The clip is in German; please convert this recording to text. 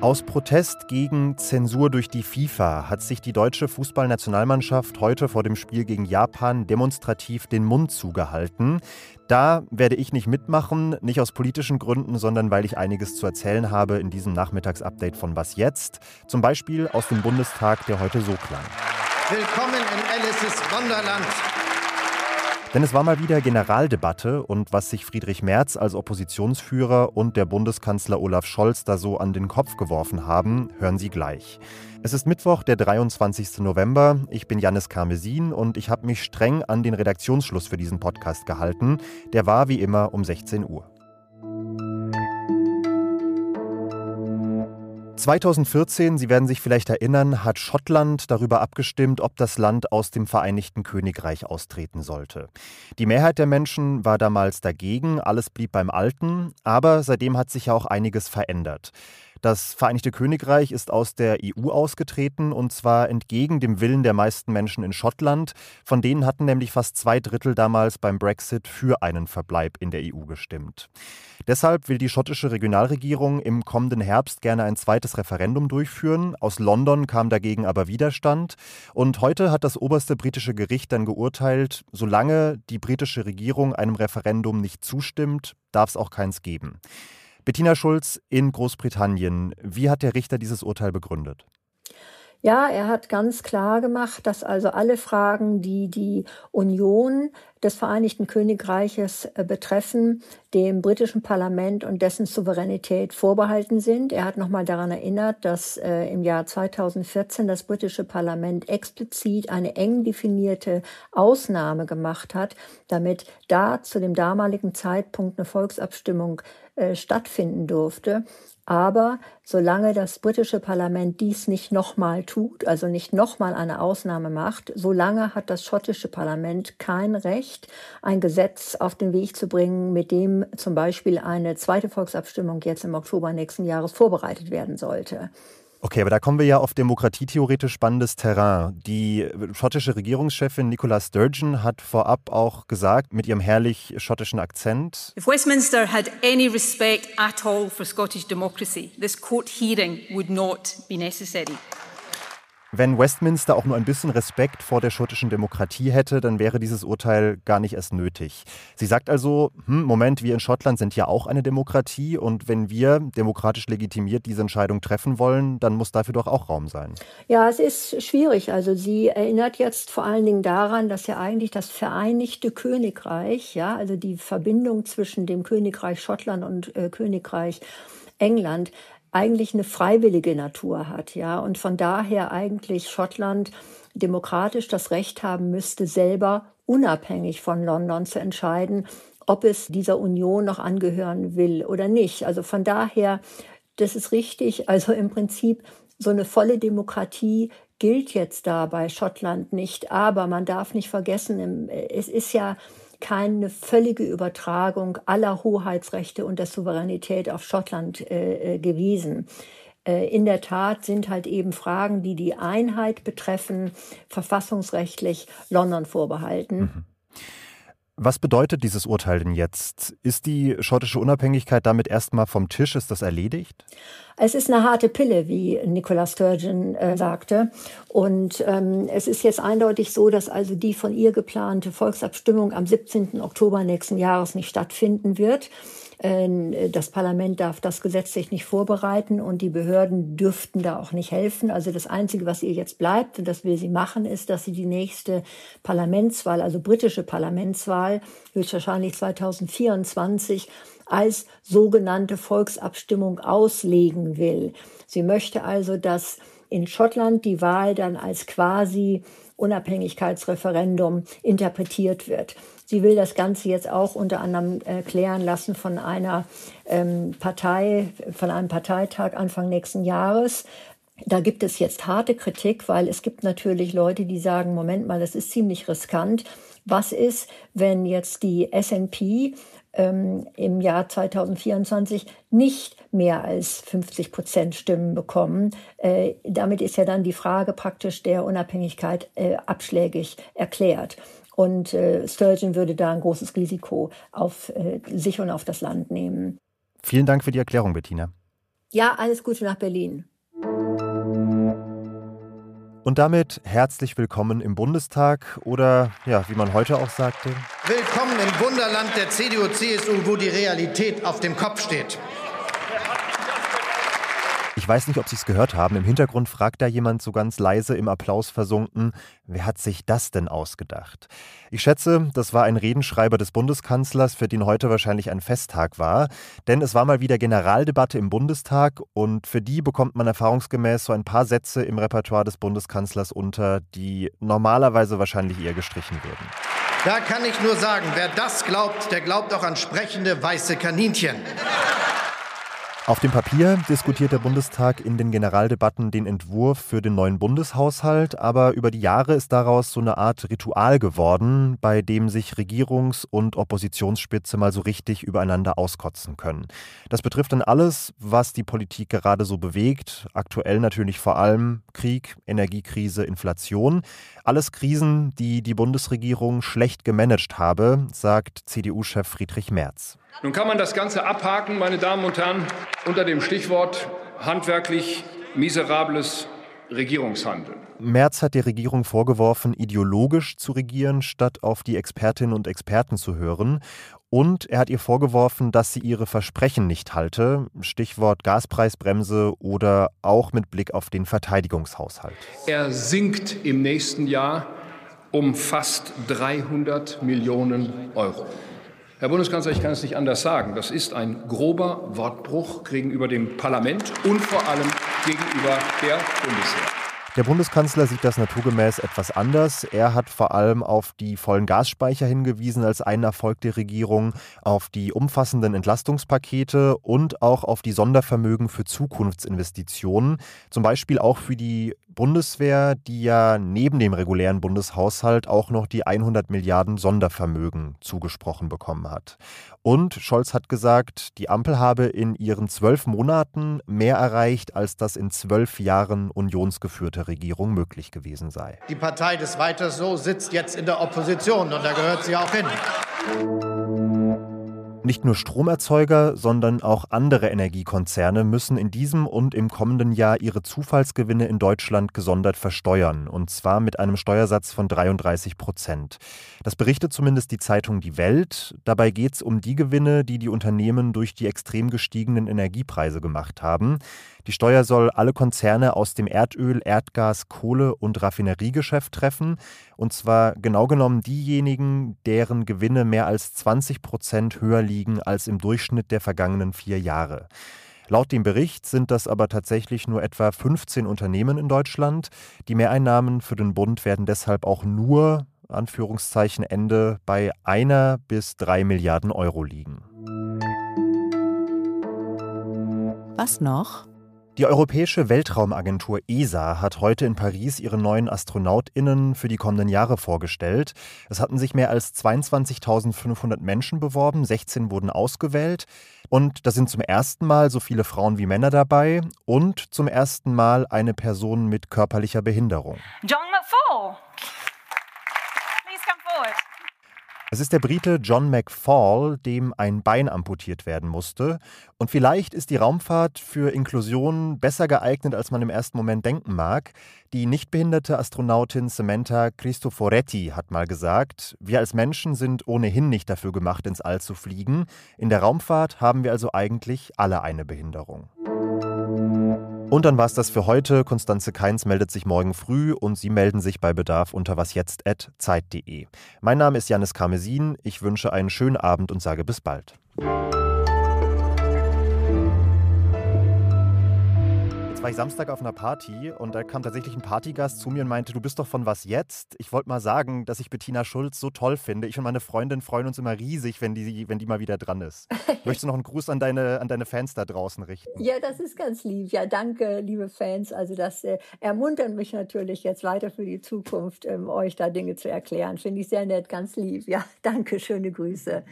Aus Protest gegen Zensur durch die FIFA hat sich die deutsche Fußballnationalmannschaft heute vor dem Spiel gegen Japan demonstrativ den Mund zugehalten. Da werde ich nicht mitmachen, nicht aus politischen Gründen, sondern weil ich einiges zu erzählen habe in diesem Nachmittagsupdate von Was jetzt? Zum Beispiel aus dem Bundestag, der heute so klang. Willkommen in Alice's Wunderland. Denn es war mal wieder Generaldebatte und was sich Friedrich Merz als Oppositionsführer und der Bundeskanzler Olaf Scholz da so an den Kopf geworfen haben, hören Sie gleich. Es ist Mittwoch, der 23. November. Ich bin Jannis Karmesin und ich habe mich streng an den Redaktionsschluss für diesen Podcast gehalten. Der war wie immer um 16 Uhr. 2014, Sie werden sich vielleicht erinnern, hat Schottland darüber abgestimmt, ob das Land aus dem Vereinigten Königreich austreten sollte. Die Mehrheit der Menschen war damals dagegen, alles blieb beim Alten, aber seitdem hat sich ja auch einiges verändert. Das Vereinigte Königreich ist aus der EU ausgetreten und zwar entgegen dem Willen der meisten Menschen in Schottland. Von denen hatten nämlich fast zwei Drittel damals beim Brexit für einen Verbleib in der EU gestimmt. Deshalb will die schottische Regionalregierung im kommenden Herbst gerne ein zweites Referendum durchführen. Aus London kam dagegen aber Widerstand. Und heute hat das oberste britische Gericht dann geurteilt, solange die britische Regierung einem Referendum nicht zustimmt, darf es auch keins geben. Bettina Schulz in Großbritannien. Wie hat der Richter dieses Urteil begründet? Ja, er hat ganz klar gemacht, dass also alle Fragen, die die Union des Vereinigten Königreiches äh, betreffen, dem britischen Parlament und dessen Souveränität vorbehalten sind. Er hat nochmal daran erinnert, dass äh, im Jahr 2014 das britische Parlament explizit eine eng definierte Ausnahme gemacht hat, damit da zu dem damaligen Zeitpunkt eine Volksabstimmung äh, stattfinden durfte. Aber solange das britische Parlament dies nicht nochmal tut, also nicht nochmal eine Ausnahme macht, solange hat das schottische Parlament kein Recht, ein Gesetz auf den Weg zu bringen, mit dem zum Beispiel eine zweite Volksabstimmung jetzt im Oktober nächsten Jahres vorbereitet werden sollte. Okay, aber da kommen wir ja auf demokratietheoretisch spannendes Terrain. Die schottische Regierungschefin Nicola Sturgeon hat vorab auch gesagt, mit ihrem herrlich schottischen Akzent, If Westminster had any respect at all for Scottish democracy, this court hearing would not be necessary. Wenn Westminster auch nur ein bisschen Respekt vor der schottischen Demokratie hätte, dann wäre dieses Urteil gar nicht erst nötig. Sie sagt also, hm, Moment, wir in Schottland sind ja auch eine Demokratie und wenn wir demokratisch legitimiert diese Entscheidung treffen wollen, dann muss dafür doch auch Raum sein. Ja, es ist schwierig. Also sie erinnert jetzt vor allen Dingen daran, dass ja eigentlich das Vereinigte Königreich, ja, also die Verbindung zwischen dem Königreich Schottland und äh, Königreich England eigentlich eine freiwillige Natur hat, ja, und von daher eigentlich Schottland demokratisch das Recht haben müsste, selber unabhängig von London zu entscheiden, ob es dieser Union noch angehören will oder nicht. Also von daher, das ist richtig. Also im Prinzip so eine volle Demokratie gilt jetzt da bei Schottland nicht. Aber man darf nicht vergessen, es ist ja keine völlige Übertragung aller Hoheitsrechte und der Souveränität auf Schottland äh, äh, gewiesen. Äh, in der Tat sind halt eben Fragen, die die Einheit betreffen, verfassungsrechtlich London vorbehalten. Mhm. Was bedeutet dieses Urteil denn jetzt? Ist die schottische Unabhängigkeit damit erstmal vom Tisch? Ist das erledigt? Es ist eine harte Pille, wie Nicola Sturgeon äh, sagte. Und ähm, es ist jetzt eindeutig so, dass also die von ihr geplante Volksabstimmung am 17. Oktober nächsten Jahres nicht stattfinden wird. Äh, das Parlament darf das gesetzlich nicht vorbereiten und die Behörden dürften da auch nicht helfen. Also das Einzige, was ihr jetzt bleibt, und das will sie machen, ist, dass sie die nächste Parlamentswahl, also britische Parlamentswahl, höchstwahrscheinlich 2024, als sogenannte Volksabstimmung auslegen will. Sie möchte also, dass in Schottland die Wahl dann als quasi Unabhängigkeitsreferendum interpretiert wird. Sie will das Ganze jetzt auch unter anderem äh, klären lassen von einer ähm, Partei, von einem Parteitag Anfang nächsten Jahres. Da gibt es jetzt harte Kritik, weil es gibt natürlich Leute, die sagen, Moment mal, das ist ziemlich riskant. Was ist, wenn jetzt die SNP ähm, im Jahr 2024 nicht mehr als 50 Prozent Stimmen bekommen. Äh, damit ist ja dann die Frage praktisch der Unabhängigkeit äh, abschlägig erklärt. Und äh, Sturgeon würde da ein großes Risiko auf äh, sich und auf das Land nehmen. Vielen Dank für die Erklärung, Bettina. Ja, alles Gute nach Berlin. Und damit herzlich willkommen im Bundestag oder ja, wie man heute auch sagte. Willkommen im Wunderland der CDU-CSU, wo die Realität auf dem Kopf steht. Ich weiß nicht, ob Sie es gehört haben. Im Hintergrund fragt da jemand so ganz leise im Applaus versunken, wer hat sich das denn ausgedacht? Ich schätze, das war ein Redenschreiber des Bundeskanzlers, für den heute wahrscheinlich ein Festtag war. Denn es war mal wieder Generaldebatte im Bundestag und für die bekommt man erfahrungsgemäß so ein paar Sätze im Repertoire des Bundeskanzlers unter, die normalerweise wahrscheinlich eher gestrichen würden. Da kann ich nur sagen, wer das glaubt, der glaubt auch an sprechende weiße Kaninchen. Auf dem Papier diskutiert der Bundestag in den Generaldebatten den Entwurf für den neuen Bundeshaushalt, aber über die Jahre ist daraus so eine Art Ritual geworden, bei dem sich Regierungs- und Oppositionsspitze mal so richtig übereinander auskotzen können. Das betrifft dann alles, was die Politik gerade so bewegt, aktuell natürlich vor allem Krieg, Energiekrise, Inflation. Alles Krisen, die die Bundesregierung schlecht gemanagt habe, sagt CDU-Chef Friedrich Merz. Nun kann man das Ganze abhaken, meine Damen und Herren, unter dem Stichwort handwerklich miserables Regierungshandeln. Merz hat der Regierung vorgeworfen, ideologisch zu regieren, statt auf die Expertinnen und Experten zu hören. Und er hat ihr vorgeworfen, dass sie ihre Versprechen nicht halte, Stichwort Gaspreisbremse oder auch mit Blick auf den Verteidigungshaushalt. Er sinkt im nächsten Jahr um fast 300 Millionen Euro. Herr Bundeskanzler, ich kann es nicht anders sagen. Das ist ein grober Wortbruch gegenüber dem Parlament und vor allem gegenüber der Bundeswehr. Der Bundeskanzler sieht das naturgemäß etwas anders. Er hat vor allem auf die vollen Gasspeicher hingewiesen als einen Erfolg der Regierung, auf die umfassenden Entlastungspakete und auch auf die Sondervermögen für Zukunftsinvestitionen, zum Beispiel auch für die Bundeswehr, die ja neben dem regulären Bundeshaushalt auch noch die 100 Milliarden Sondervermögen zugesprochen bekommen hat. Und Scholz hat gesagt, die Ampel habe in ihren zwölf Monaten mehr erreicht, als das in zwölf Jahren unionsgeführter Regierung möglich gewesen sei. Die Partei des Weiter so sitzt jetzt in der Opposition und da gehört sie auch hin. Nicht nur Stromerzeuger, sondern auch andere Energiekonzerne müssen in diesem und im kommenden Jahr ihre Zufallsgewinne in Deutschland gesondert versteuern, und zwar mit einem Steuersatz von 33 Prozent. Das berichtet zumindest die Zeitung Die Welt. Dabei geht es um die Gewinne, die die Unternehmen durch die extrem gestiegenen Energiepreise gemacht haben. Die Steuer soll alle Konzerne aus dem Erdöl, Erdgas, Kohle und Raffineriegeschäft treffen, und zwar genau genommen diejenigen, deren Gewinne mehr als 20 Prozent höher liegen als im Durchschnitt der vergangenen vier Jahre. Laut dem Bericht sind das aber tatsächlich nur etwa 15 Unternehmen in Deutschland. Die Mehreinnahmen für den Bund werden deshalb auch nur, Anführungszeichen Ende, bei einer bis drei Milliarden Euro liegen. Was noch? Die Europäische Weltraumagentur ESA hat heute in Paris ihre neuen AstronautInnen für die kommenden Jahre vorgestellt. Es hatten sich mehr als 22.500 Menschen beworben, 16 wurden ausgewählt. Und da sind zum ersten Mal so viele Frauen wie Männer dabei und zum ersten Mal eine Person mit körperlicher Behinderung. John McFall. Please come forward. Es ist der Brite John McFall, dem ein Bein amputiert werden musste. Und vielleicht ist die Raumfahrt für Inklusion besser geeignet, als man im ersten Moment denken mag. Die nichtbehinderte Astronautin Samantha Cristoforetti hat mal gesagt, wir als Menschen sind ohnehin nicht dafür gemacht, ins All zu fliegen. In der Raumfahrt haben wir also eigentlich alle eine Behinderung. Und dann war es das für heute. Konstanze Keins meldet sich morgen früh und Sie melden sich bei Bedarf unter wasjetzt.zeit.de. Mein Name ist Janis Karmesin. Ich wünsche einen schönen Abend und sage bis bald. Jetzt war ich Samstag auf einer Party und da kam tatsächlich ein Partygast zu mir und meinte, du bist doch von was jetzt? Ich wollte mal sagen, dass ich Bettina Schulz so toll finde. Ich und meine Freundin freuen uns immer riesig, wenn die, wenn die mal wieder dran ist. Möchtest du noch einen Gruß an deine, an deine Fans da draußen richten? Ja, das ist ganz lieb. Ja, danke, liebe Fans. Also das äh, ermuntert mich natürlich jetzt weiter für die Zukunft, ähm, euch da Dinge zu erklären. Finde ich sehr nett, ganz lieb. Ja, danke, schöne Grüße.